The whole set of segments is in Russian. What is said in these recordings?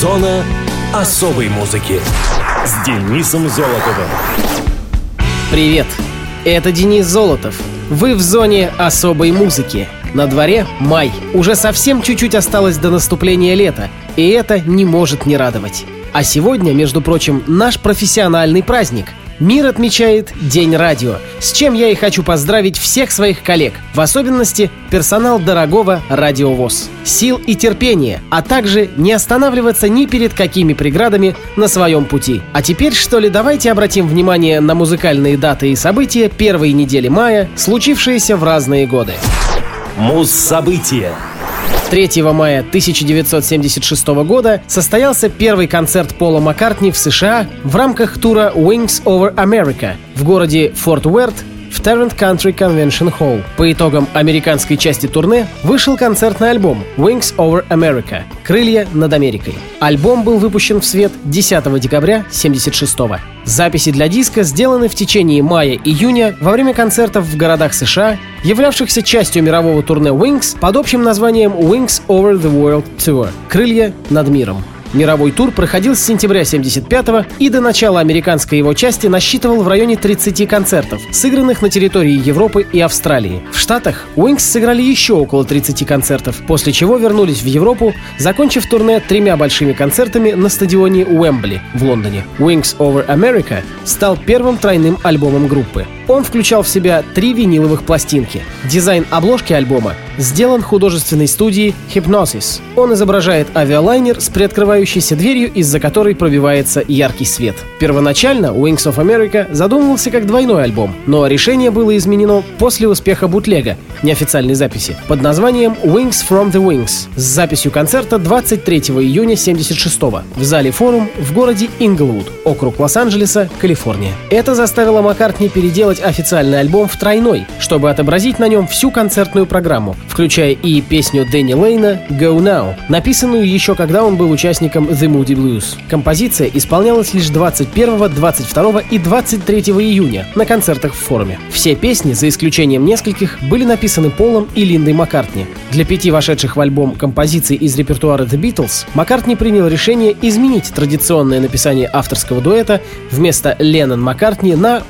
Зона особой музыки с Денисом Золотовым. Привет, это Денис Золотов. Вы в зоне особой музыки. На дворе май. Уже совсем чуть-чуть осталось до наступления лета, и это не может не радовать. А сегодня, между прочим, наш профессиональный праздник – Мир отмечает День радио, с чем я и хочу поздравить всех своих коллег, в особенности персонал дорогого радиовоз. Сил и терпения, а также не останавливаться ни перед какими преградами на своем пути. А теперь, что ли, давайте обратим внимание на музыкальные даты и события первой недели мая, случившиеся в разные годы. Муз-события 3 мая 1976 года состоялся первый концерт Пола Маккартни в США в рамках тура Wings Over America в городе Форт Уэрт в Tarrant Country Convention Hall. По итогам американской части турне вышел концертный альбом Wings Over America – «Крылья над Америкой». Альбом был выпущен в свет 10 декабря 1976 года. Записи для диска сделаны в течение мая-июня во время концертов в городах США, являвшихся частью мирового турне Wings под общим названием Wings Over the World Tour – «Крылья над миром». Мировой тур проходил с сентября 75 и до начала американской его части насчитывал в районе 30 концертов, сыгранных на территории Европы и Австралии. В Штатах Wings сыграли еще около 30 концертов, после чего вернулись в Европу, закончив турне тремя большими концертами на стадионе Уэмбли в Лондоне. Wings Over America стал первым тройным альбомом группы. Он включал в себя три виниловых пластинки. Дизайн обложки альбома сделан художественной студией Hypnosis. Он изображает авиалайнер с приоткрывающейся дверью, из-за которой пробивается яркий свет. Первоначально Wings of America задумывался как двойной альбом, но решение было изменено после успеха бутлега, неофициальной записи, под названием Wings from the Wings с записью концерта 23 июня 76 в зале Форум в городе Инглвуд, округ Лос-Анджелеса, Калифорния. Это заставило Маккартни переделать сделать официальный альбом в тройной, чтобы отобразить на нем всю концертную программу, включая и песню Дэнни Лейна «Go Now», написанную еще когда он был участником The Moody Blues. Композиция исполнялась лишь 21, 22 и 23 июня на концертах в форуме. Все песни, за исключением нескольких, были написаны Полом и Линдой Маккартни. Для пяти вошедших в альбом композиций из репертуара The Beatles Маккартни принял решение изменить традиционное написание авторского дуэта вместо Леннон-Маккартни на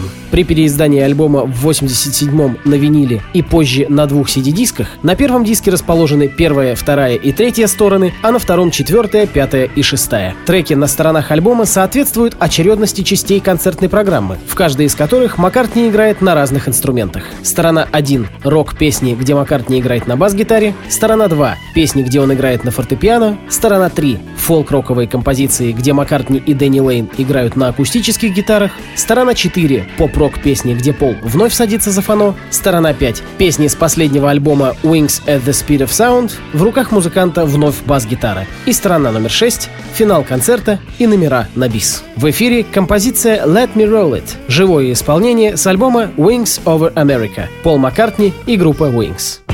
them. При переиздании альбома в 87-м на виниле и позже на двух CD-дисках на первом диске расположены первая, вторая и третья стороны, а на втором четвертая, пятая и шестая. Треки на сторонах альбома соответствуют очередности частей концертной программы, в каждой из которых Маккартни играет на разных инструментах. Сторона 1 — рок-песни, где Маккартни играет на бас-гитаре. Сторона 2 — песни, где он играет на фортепиано. Сторона 3 — фолк-роковые композиции, где Маккартни и Дэнни Лейн играют на акустических гитарах. Сторона 4 — поп-рок песни, где Пол вновь садится за фано. Сторона 5 — песни с последнего альбома Wings at the Speed of Sound. В руках музыканта вновь бас-гитара. И сторона номер 6 — финал концерта и номера на бис. В эфире композиция Let Me Roll It — живое исполнение с альбома Wings Over America. Пол Маккартни и группа Wings.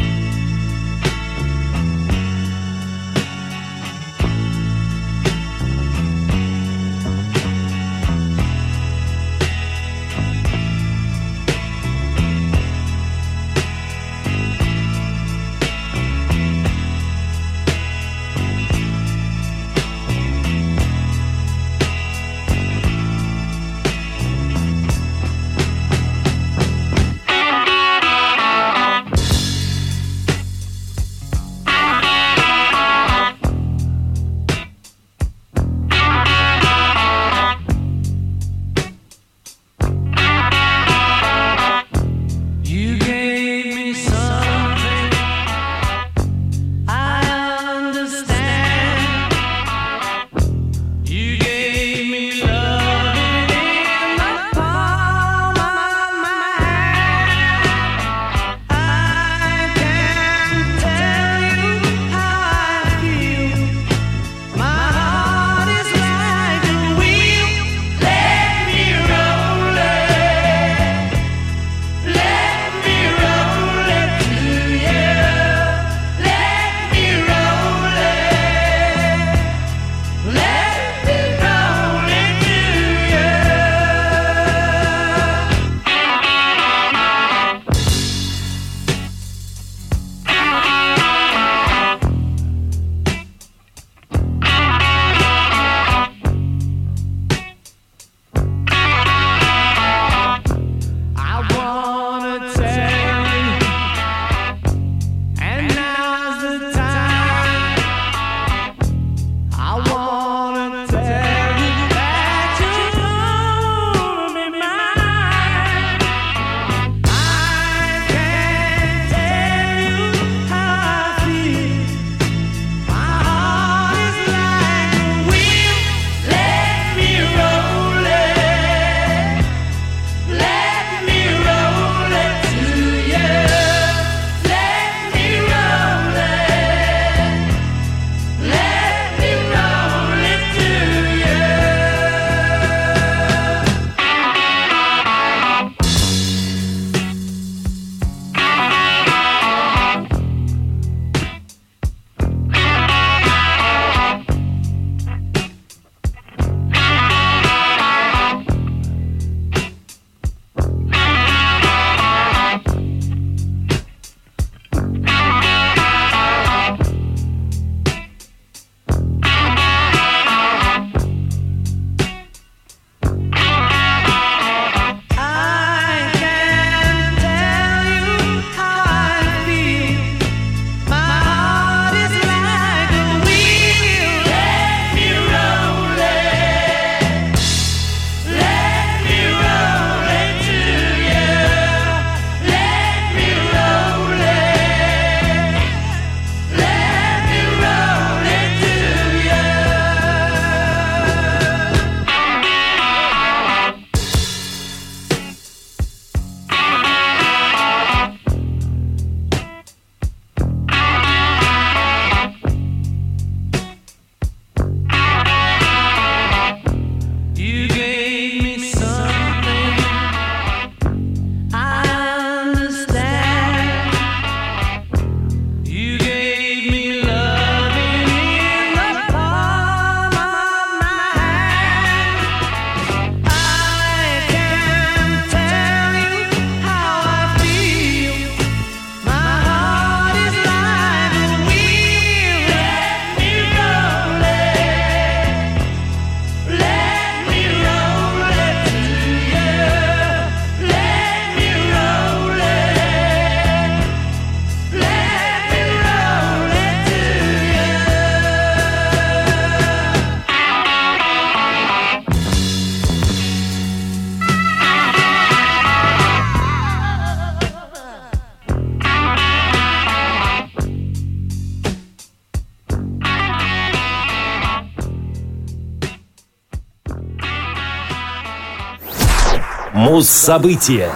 Муз-события.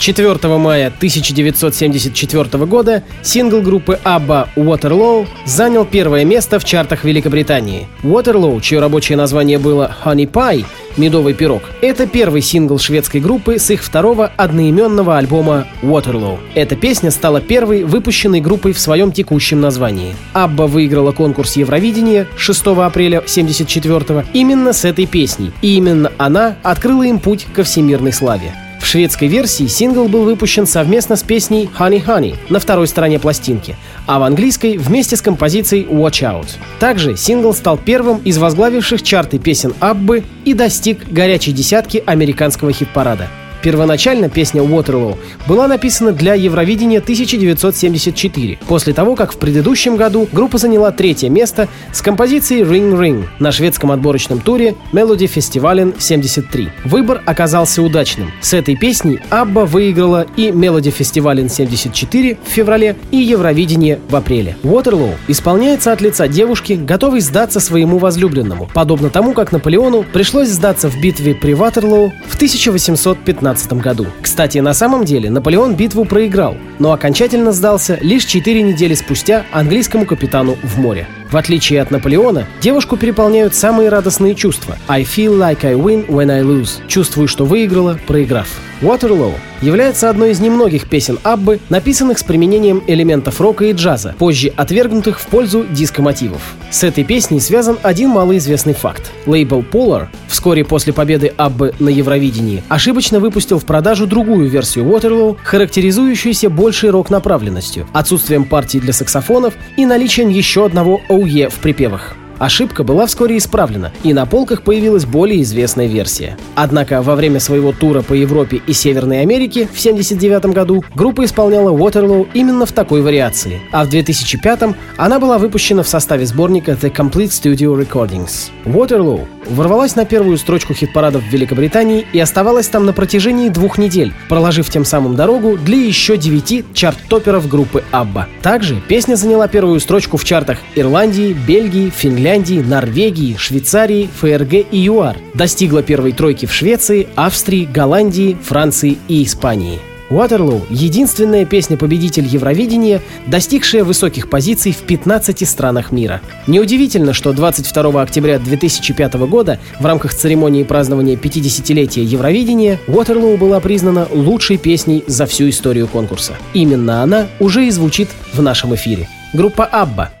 4 мая 1974 года сингл группы ABBA «Waterloo» занял первое место в чартах Великобритании. «Waterloo», чье рабочее название было «Honey Pie», «Медовый пирог», это первый сингл шведской группы с их второго одноименного альбома «Waterloo». Эта песня стала первой, выпущенной группой в своем текущем названии. Абба выиграла конкурс Евровидения 6 апреля 1974 именно с этой песней, и именно она открыла им путь ко всемирной славе. В шведской версии сингл был выпущен совместно с песней Honey Honey на второй стороне пластинки, а в английской вместе с композицией Watch Out. Также сингл стал первым из возглавивших чарты песен Аббы и достиг горячей десятки американского хит-парада. Первоначально песня Waterloo была написана для Евровидения 1974, после того, как в предыдущем году группа заняла третье место с композицией Ring Ring на шведском отборочном туре Melody Festivalen 73. Выбор оказался удачным. С этой песней Абба выиграла и Melody Festivalen 74 в феврале, и Евровидение в апреле. Waterloo исполняется от лица девушки, готовой сдаться своему возлюбленному, подобно тому, как Наполеону пришлось сдаться в битве при Ватерлоу в 1815 1917 году. Кстати, на самом деле Наполеон битву проиграл, но окончательно сдался лишь 4 недели спустя английскому капитану в море. В отличие от Наполеона, девушку переполняют самые радостные чувства. I feel like I win when I lose. Чувствую, что выиграла, проиграв. Waterloo является одной из немногих песен Аббы, написанных с применением элементов рока и джаза, позже отвергнутых в пользу диско-мотивов. С этой песней связан один малоизвестный факт. Лейбл Polar вскоре после победы Аббы на Евровидении ошибочно выпустил в продажу другую версию Waterloo, характеризующуюся большей рок-направленностью, отсутствием партий для саксофонов и наличием еще одного OE в припевах. Ошибка была вскоре исправлена, и на полках появилась более известная версия. Однако во время своего тура по Европе и Северной Америке в 1979 году группа исполняла Waterloo именно в такой вариации, а в 2005 она была выпущена в составе сборника The Complete Studio Recordings. Waterloo ворвалась на первую строчку хит-парадов в Великобритании и оставалась там на протяжении двух недель, проложив тем самым дорогу для еще девяти чарт-топеров группы ABBA. Также песня заняла первую строчку в чартах Ирландии, Бельгии, Финляндии, Норвегии, Швейцарии, ФРГ и ЮАР. Достигла первой тройки в Швеции, Австрии, Голландии, Франции и Испании. Waterloo — единственная песня-победитель Евровидения, достигшая высоких позиций в 15 странах мира. Неудивительно, что 22 октября 2005 года в рамках церемонии празднования 50-летия Евровидения Waterloo была признана лучшей песней за всю историю конкурса. Именно она уже и звучит в нашем эфире. Группа ABBA —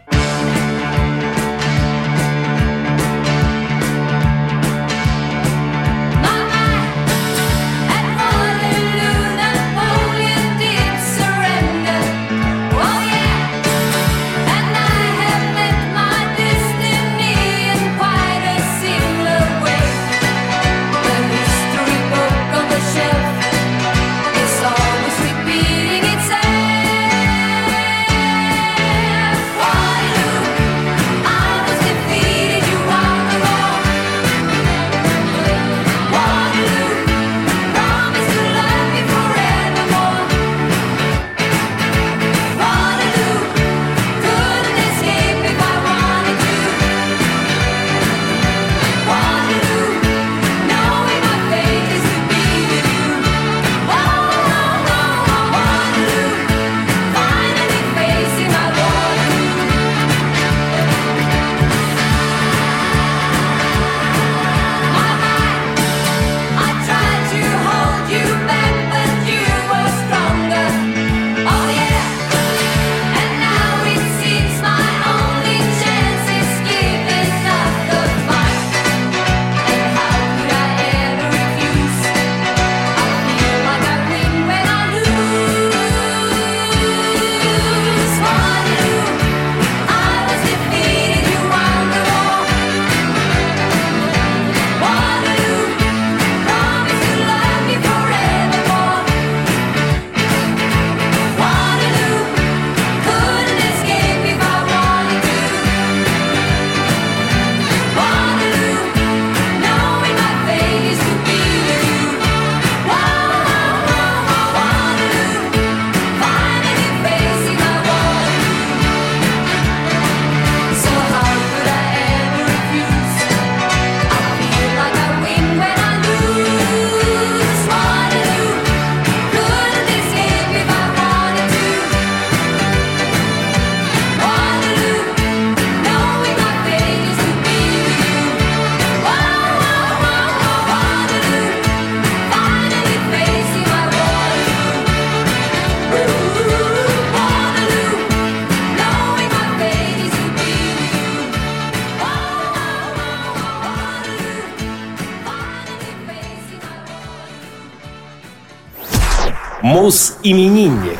Мус-именинник.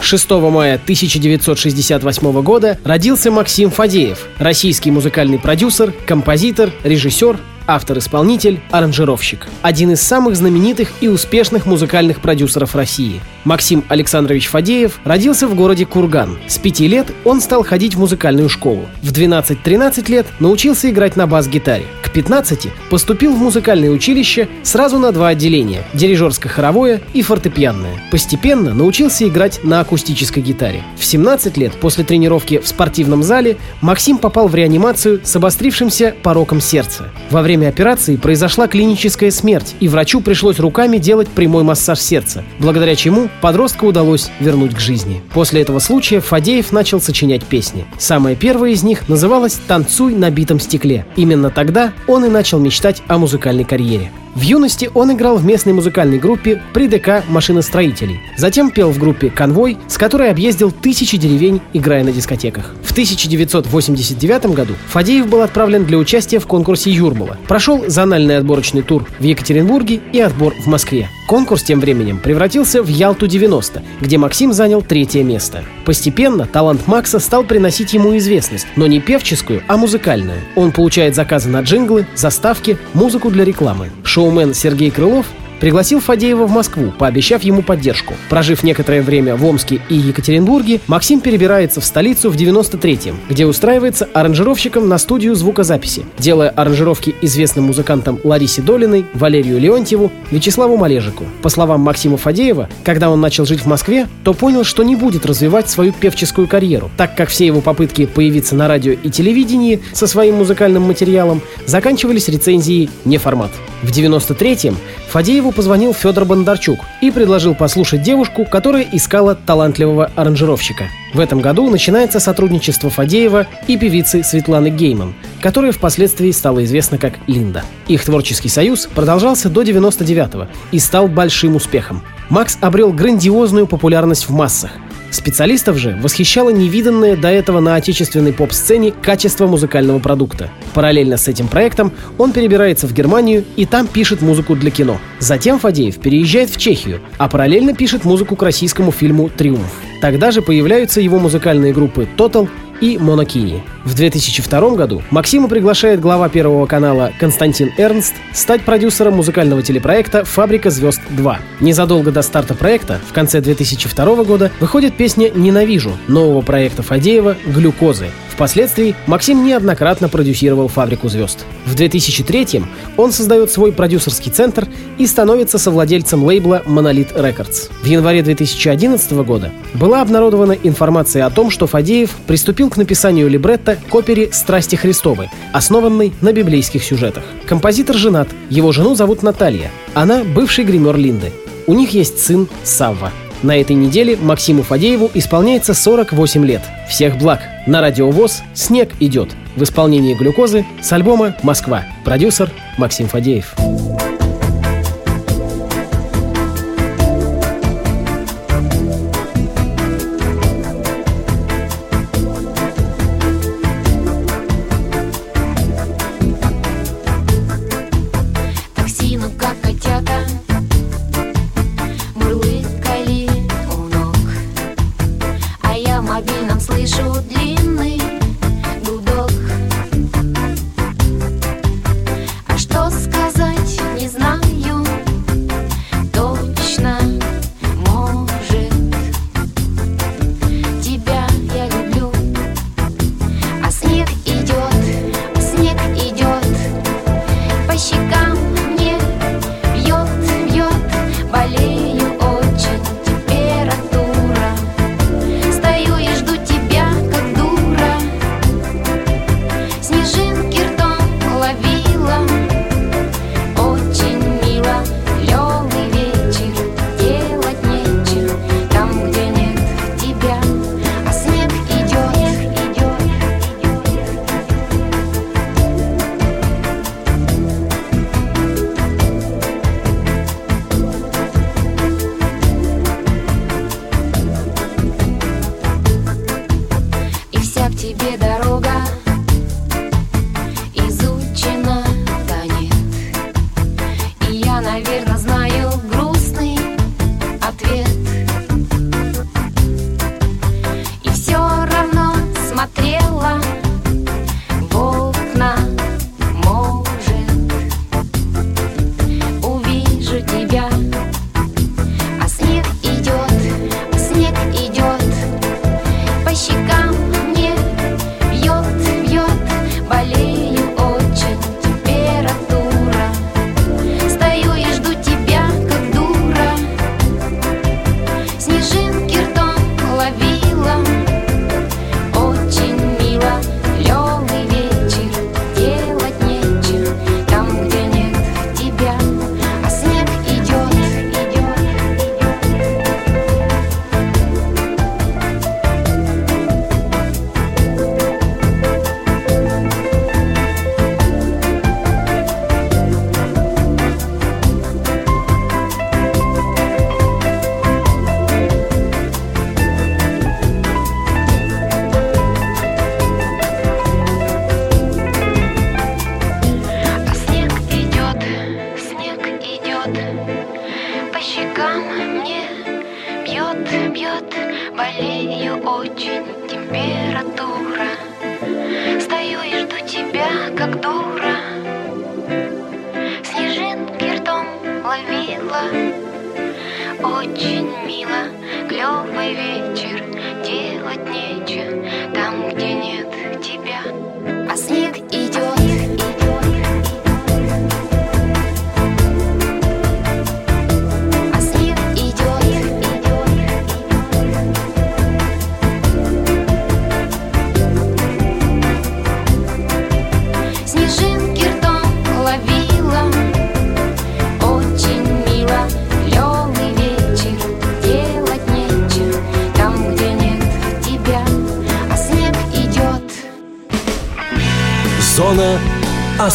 6 мая 1968 года родился Максим Фадеев, российский музыкальный продюсер, композитор, режиссер, автор-исполнитель, аранжировщик. Один из самых знаменитых и успешных музыкальных продюсеров России. Максим Александрович Фадеев родился в городе Курган. С пяти лет он стал ходить в музыкальную школу. В 12-13 лет научился играть на бас-гитаре. К 15 поступил в музыкальное училище сразу на два отделения – дирижерско-хоровое и фортепианное. Постепенно научился играть на акустической гитаре. В 17 лет после тренировки в спортивном зале Максим попал в реанимацию с обострившимся пороком сердца. Во время операции произошла клиническая смерть, и врачу пришлось руками делать прямой массаж сердца, благодаря чему подростка удалось вернуть к жизни. После этого случая Фадеев начал сочинять песни. Самая первая из них называлась «Танцуй на битом стекле». Именно тогда он и начал мечтать о музыкальной карьере. В юности он играл в местной музыкальной группе при ДК машиностроителей. Затем пел в группе «Конвой», с которой объездил тысячи деревень, играя на дискотеках. В 1989 году Фадеев был отправлен для участия в конкурсе Юрмала. Прошел зональный отборочный тур в Екатеринбурге и отбор в Москве. Конкурс тем временем превратился в Ялту-90, где Максим занял третье место. Постепенно талант Макса стал приносить ему известность, но не певческую, а музыкальную. Он получает заказы на джинглы, заставки, музыку для рекламы. Шоу шоумен Сергей Крылов пригласил Фадеева в Москву, пообещав ему поддержку. Прожив некоторое время в Омске и Екатеринбурге, Максим перебирается в столицу в 93-м, где устраивается аранжировщиком на студию звукозаписи, делая аранжировки известным музыкантам Ларисе Долиной, Валерию Леонтьеву, Вячеславу Малежику. По словам Максима Фадеева, когда он начал жить в Москве, то понял, что не будет развивать свою певческую карьеру, так как все его попытки появиться на радио и телевидении со своим музыкальным материалом заканчивались рецензией «не формат». В 93-м Фадееву позвонил Федор Бондарчук и предложил послушать девушку, которая искала талантливого аранжировщика. В этом году начинается сотрудничество Фадеева и певицы Светланы Гейман, которая впоследствии стала известна как Линда. Их творческий союз продолжался до 99-го и стал большим успехом. Макс обрел грандиозную популярность в массах – Специалистов же восхищало невиданное до этого на отечественной поп-сцене качество музыкального продукта. Параллельно с этим проектом он перебирается в Германию и там пишет музыку для кино. Затем Фадеев переезжает в Чехию, а параллельно пишет музыку к российскому фильму «Триумф». Тогда же появляются его музыкальные группы «Total» и Монокини. В 2002 году Максима приглашает глава Первого канала Константин Эрнст стать продюсером музыкального телепроекта «Фабрика звезд 2». Незадолго до старта проекта, в конце 2002 года, выходит песня «Ненавижу» нового проекта Фадеева «Глюкозы», Впоследствии Максим неоднократно продюсировал «Фабрику звезд». В 2003 он создает свой продюсерский центр и становится совладельцем лейбла Monolith Records. В январе 2011 года была обнародована информация о том, что Фадеев приступил к написанию либретто к опере «Страсти Христовы», основанной на библейских сюжетах. Композитор женат, его жену зовут Наталья. Она бывший гример Линды. У них есть сын Савва. На этой неделе Максиму Фадееву исполняется 48 лет. Всех благ! На радиовоз «Снег идет» в исполнении глюкозы с альбома «Москва». Продюсер Максим Фадеев.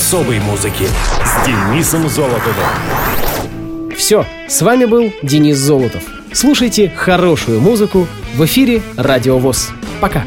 Особой музыки с Денисом Золотовым. Все, с вами был Денис Золотов. Слушайте хорошую музыку в эфире Радио ВОЗ. Пока.